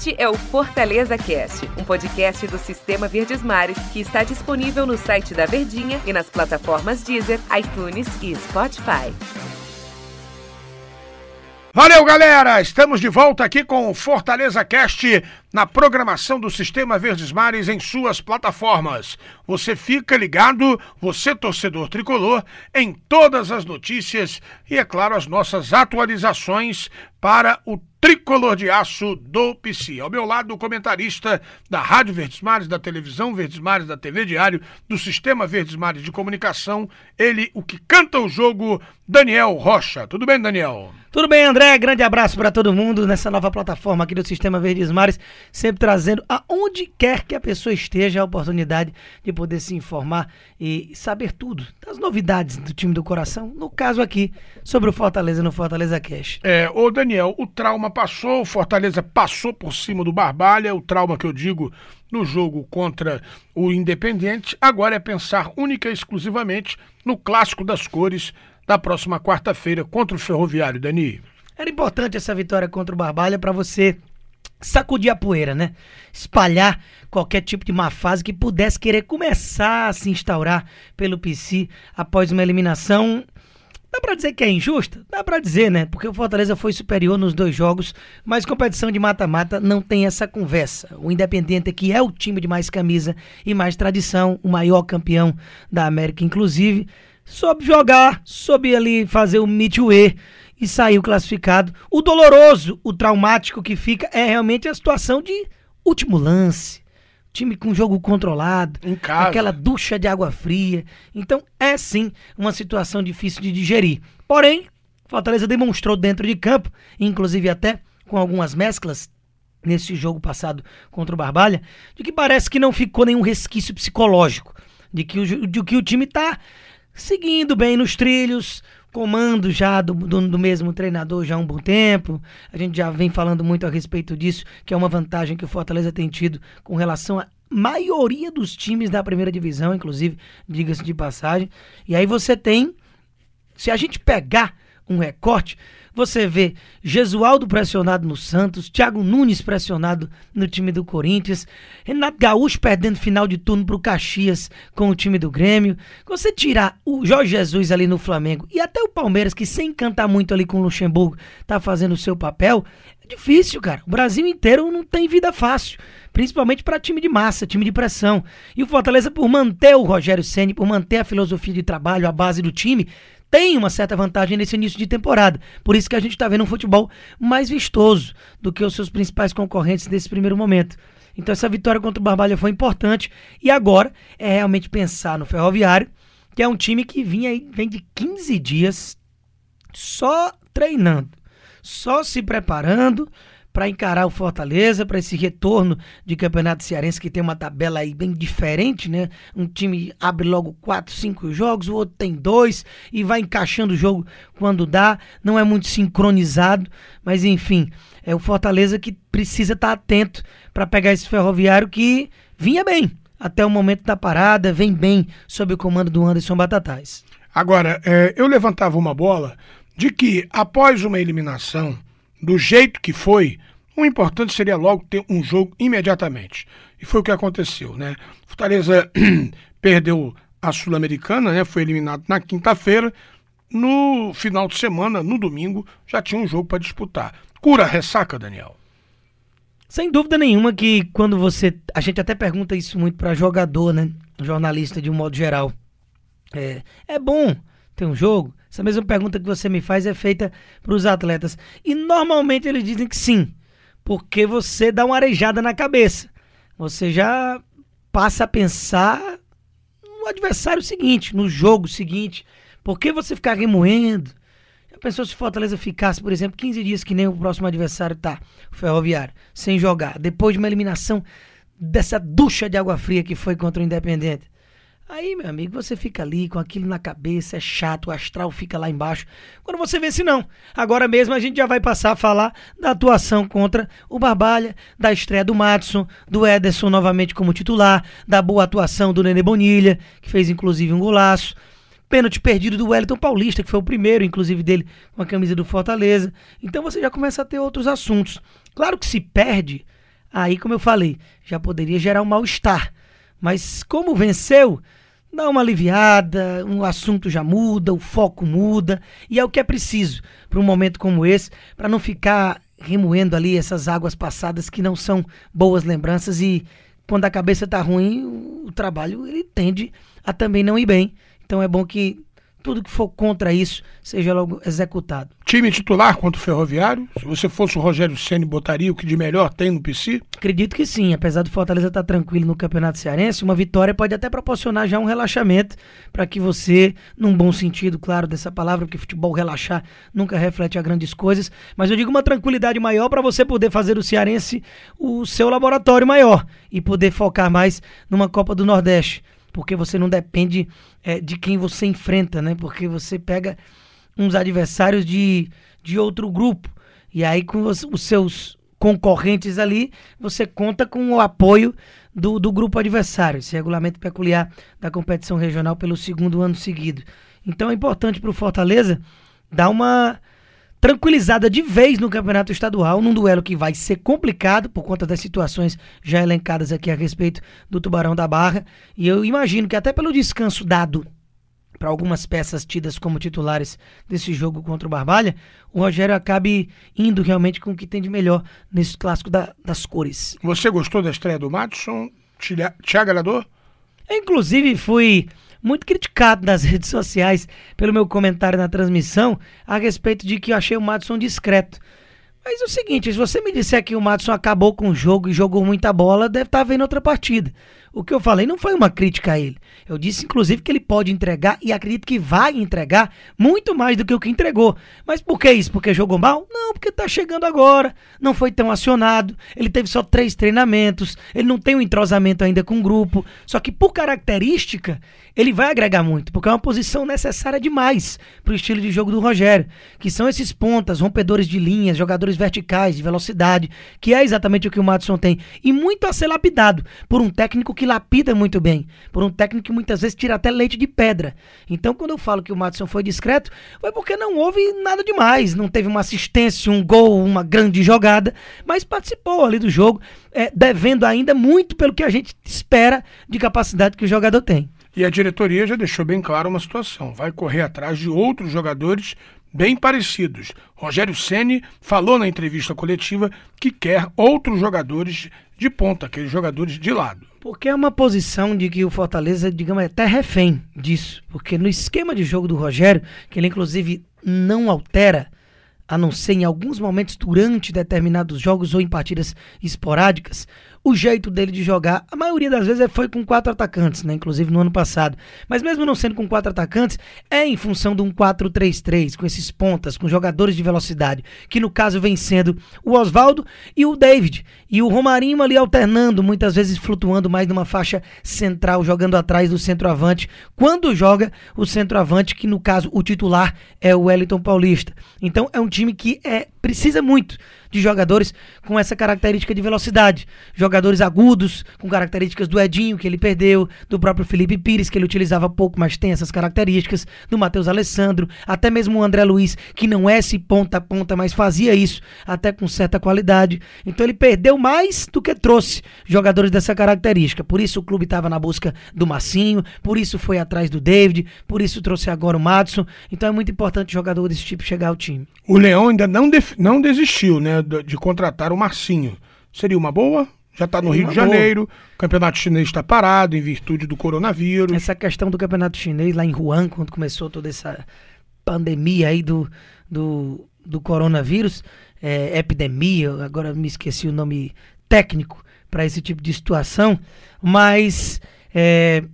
Este é o Fortaleza Cast, um podcast do Sistema Verdes Mares que está disponível no site da Verdinha e nas plataformas Deezer, iTunes e Spotify. Valeu, galera! Estamos de volta aqui com o Fortaleza Cast na programação do Sistema Verdes Mares em suas plataformas. Você fica ligado, você torcedor tricolor, em todas as notícias e, é claro, as nossas atualizações para o tricolor de aço do PC. Ao meu lado, o comentarista da Rádio Verdes Mares, da televisão Verdes Mares, da TV Diário, do Sistema Verdes Mares de Comunicação, ele, o que canta o jogo, Daniel Rocha. Tudo bem, Daniel? Tudo bem, André? Grande abraço para todo mundo nessa nova plataforma aqui do Sistema Verdes Mares, sempre trazendo aonde quer que a pessoa esteja a oportunidade de poder se informar e saber tudo das novidades do time do coração, no caso aqui, sobre o Fortaleza no Fortaleza Cash. É, ô Daniel, o trauma passou, o Fortaleza passou por cima do Barbalha, o trauma que eu digo no jogo contra o Independente, agora é pensar única e exclusivamente no clássico das cores da próxima quarta-feira contra o Ferroviário, Dani. Era importante essa vitória contra o Barbalha para você sacudir a poeira, né? Espalhar qualquer tipo de má fase que pudesse querer começar a se instaurar pelo PC após uma eliminação. Dá pra dizer que é injusta? Dá pra dizer, né? Porque o Fortaleza foi superior nos dois jogos, mas competição de mata-mata não tem essa conversa. O Independente, que é o time de mais camisa e mais tradição, o maior campeão da América, inclusive, soube jogar, soube ali fazer o midway e saiu classificado. O doloroso, o traumático que fica é realmente a situação de último lance. Time com jogo controlado, Em casa. aquela ducha de água fria. Então é sim uma situação difícil de digerir. Porém, Fortaleza demonstrou dentro de campo, inclusive até com algumas mesclas nesse jogo passado contra o Barbalha, de que parece que não ficou nenhum resquício psicológico, de que o, de que o time está seguindo bem nos trilhos, comando já do, do, do, mesmo treinador já há um bom tempo. A gente já vem falando muito a respeito disso, que é uma vantagem que o Fortaleza tem tido com relação à maioria dos times da primeira divisão, inclusive, diga-se de passagem. E aí você tem, se a gente pegar um recorte, você vê Jesualdo pressionado no Santos, Thiago Nunes pressionado no time do Corinthians, Renato Gaúcho perdendo final de turno pro Caxias com o time do Grêmio. Você tirar o Jorge Jesus ali no Flamengo e até o Palmeiras, que sem cantar muito ali com o Luxemburgo, tá fazendo o seu papel, é difícil, cara. O Brasil inteiro não tem vida fácil. Principalmente para time de massa, time de pressão. E o Fortaleza, por manter o Rogério Senni, por manter a filosofia de trabalho, a base do time, tem uma certa vantagem nesse início de temporada. Por isso que a gente está vendo um futebol mais vistoso do que os seus principais concorrentes nesse primeiro momento. Então essa vitória contra o Barbalha foi importante e agora é realmente pensar no Ferroviário, que é um time que vinha vem de 15 dias só treinando, só se preparando para encarar o Fortaleza, para esse retorno de Campeonato Cearense, que tem uma tabela aí bem diferente, né? Um time abre logo quatro, cinco jogos, o outro tem dois e vai encaixando o jogo quando dá. Não é muito sincronizado, mas enfim, é o Fortaleza que precisa estar tá atento para pegar esse ferroviário que vinha bem até o momento da parada, vem bem sob o comando do Anderson Batatais. Agora, é, eu levantava uma bola de que após uma eliminação do jeito que foi, o importante seria logo ter um jogo imediatamente. E foi o que aconteceu, né? Fortaleza perdeu a Sul-Americana, né? Foi eliminado na quinta-feira. No final de semana, no domingo, já tinha um jogo para disputar. Cura ressaca, Daniel? Sem dúvida nenhuma que quando você. A gente até pergunta isso muito para jogador, né? Jornalista de um modo geral. É, é bom ter um jogo? Essa mesma pergunta que você me faz é feita para os atletas. E normalmente eles dizem que sim, porque você dá uma arejada na cabeça. Você já passa a pensar no adversário seguinte, no jogo seguinte. Por que você ficar remoendo? Já pensou se Fortaleza ficasse, por exemplo, 15 dias que nem o próximo adversário tá, o Ferroviário, sem jogar, depois de uma eliminação dessa ducha de água fria que foi contra o Independente? Aí, meu amigo, você fica ali com aquilo na cabeça, é chato, o astral fica lá embaixo. Quando você vê se não. Agora mesmo a gente já vai passar a falar da atuação contra o Barbalha, da estreia do Matson, do Ederson novamente como titular, da boa atuação do Nenê Bonilha, que fez inclusive um golaço. Pênalti perdido do Wellington Paulista, que foi o primeiro, inclusive, dele com a camisa do Fortaleza. Então você já começa a ter outros assuntos. Claro que se perde, aí, como eu falei, já poderia gerar um mal-estar. Mas como venceu, dá uma aliviada, um assunto já muda, o foco muda, e é o que é preciso para um momento como esse, para não ficar remoendo ali essas águas passadas que não são boas lembranças e quando a cabeça tá ruim, o trabalho ele tende a também não ir bem. Então é bom que tudo que for contra isso seja logo executado. Time titular contra o Ferroviário? Se você fosse o Rogério Ceni, botaria o que de melhor tem no PC? Acredito que sim, apesar do Fortaleza estar tranquilo no Campeonato Cearense, uma vitória pode até proporcionar já um relaxamento para que você, num bom sentido, claro, dessa palavra, porque futebol relaxar nunca reflete a grandes coisas, mas eu digo uma tranquilidade maior para você poder fazer do Cearense o seu laboratório maior e poder focar mais numa Copa do Nordeste porque você não depende é, de quem você enfrenta, né? Porque você pega uns adversários de, de outro grupo. E aí, com os, os seus concorrentes ali, você conta com o apoio do, do grupo adversário. Esse regulamento peculiar da competição regional pelo segundo ano seguido. Então é importante para o Fortaleza dar uma tranquilizada de vez no campeonato estadual, num duelo que vai ser complicado por conta das situações já elencadas aqui a respeito do Tubarão da Barra. E eu imagino que até pelo descanso dado para algumas peças tidas como titulares desse jogo contra o Barbalha, o Rogério acabe indo realmente com o que tem de melhor nesse clássico da, das cores. Você gostou da estreia do Matson? Te, te agradou? inclusive, fui muito criticado nas redes sociais pelo meu comentário na transmissão a respeito de que eu achei o Madison discreto. Mas é o seguinte, se você me disser que o Madison acabou com o jogo e jogou muita bola, deve estar vendo outra partida. O que eu falei não foi uma crítica a ele. Eu disse, inclusive, que ele pode entregar e acredito que vai entregar muito mais do que o que entregou. Mas por que isso? Porque jogou mal? Não, porque tá chegando agora. Não foi tão acionado. Ele teve só três treinamentos. Ele não tem um entrosamento ainda com o grupo. Só que por característica, ele vai agregar muito, porque é uma posição necessária demais para o estilo de jogo do Rogério, que são esses pontas, rompedores de linhas, jogadores verticais, de velocidade, que é exatamente o que o Madison tem. E muito a ser lapidado por um técnico que lapida muito bem, por um técnico que muitas vezes tira até leite de pedra. Então, quando eu falo que o Madison foi discreto, foi porque não houve nada demais, não teve uma assistência, um gol, uma grande jogada, mas participou ali do jogo, é, devendo ainda muito pelo que a gente espera de capacidade que o jogador tem. E a diretoria já deixou bem claro uma situação: vai correr atrás de outros jogadores bem parecidos. Rogério Ceni falou na entrevista coletiva que quer outros jogadores de ponta, aqueles jogadores de lado. Porque é uma posição de que o Fortaleza, digamos, é até refém disso. Porque no esquema de jogo do Rogério, que ele inclusive não altera, a não ser em alguns momentos durante determinados jogos ou em partidas esporádicas, o jeito dele de jogar, a maioria das vezes é, foi com quatro atacantes, né? Inclusive no ano passado. Mas mesmo não sendo com quatro atacantes, é em função de um 4-3-3, com esses pontas, com jogadores de velocidade, que no caso vem sendo o Oswaldo e o David. E o Romarinho ali alternando, muitas vezes flutuando mais numa faixa central, jogando atrás do centroavante. Quando joga o centroavante, que no caso o titular é o Wellington Paulista. Então é um time que é precisa muito de jogadores com essa característica de velocidade. Jogadores agudos, com características do Edinho, que ele perdeu, do próprio Felipe Pires, que ele utilizava pouco, mas tem essas características, do Matheus Alessandro, até mesmo o André Luiz, que não é esse ponta a ponta, mas fazia isso até com certa qualidade. Então ele perdeu mais do que trouxe jogadores dessa característica. Por isso o clube estava na busca do Massinho, por isso foi atrás do David, por isso trouxe agora o Madison. Então é muito importante jogador desse tipo chegar ao time. O Leão ainda não, não desistiu, né? De contratar o Marcinho. Seria uma boa? Já está no Rio de Janeiro, o campeonato chinês está parado em virtude do coronavírus. Essa questão do campeonato chinês lá em Wuhan, quando começou toda essa pandemia aí do, do, do coronavírus, é, epidemia, agora me esqueci o nome técnico para esse tipo de situação, mas é,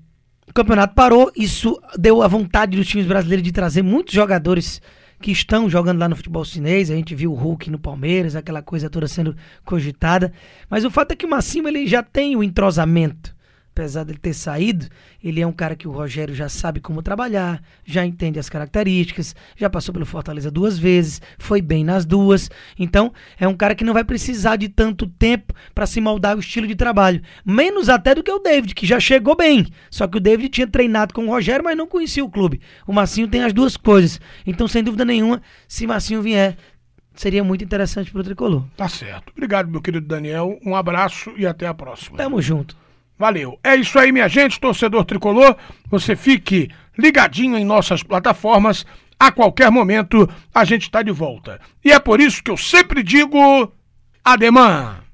o campeonato parou, isso deu a vontade dos times brasileiros de trazer muitos jogadores que estão jogando lá no futebol chinês. A gente viu o Hulk no Palmeiras, aquela coisa toda sendo cogitada. Mas o fato é que o Massimba ele já tem o entrosamento apesar dele ter saído, ele é um cara que o Rogério já sabe como trabalhar, já entende as características, já passou pelo Fortaleza duas vezes, foi bem nas duas. Então, é um cara que não vai precisar de tanto tempo para se moldar o estilo de trabalho. Menos até do que o David, que já chegou bem. Só que o David tinha treinado com o Rogério, mas não conhecia o clube. O Massinho tem as duas coisas. Então, sem dúvida nenhuma, se Massinho vier, seria muito interessante para o tricolor. Tá certo. Obrigado, meu querido Daniel. Um abraço e até a próxima. Tamo junto. Valeu. É isso aí, minha gente, torcedor tricolor. Você fique ligadinho em nossas plataformas. A qualquer momento a gente está de volta. E é por isso que eu sempre digo: ademã.